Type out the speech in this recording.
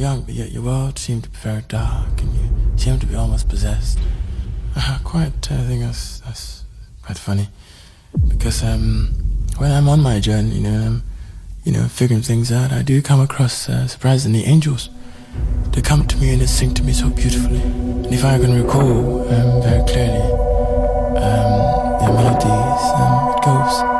young, but yet your world seemed to be very dark and you seemed to be almost possessed. Ah, uh, quite, I think that's, that's quite funny. Because um, when I'm on my journey, you know, and I'm, you know, figuring things out, I do come across, uh, surprisingly, angels. They come to me and they sing to me so beautifully. And if I can recall um, very clearly um, their melodies, um, it goes...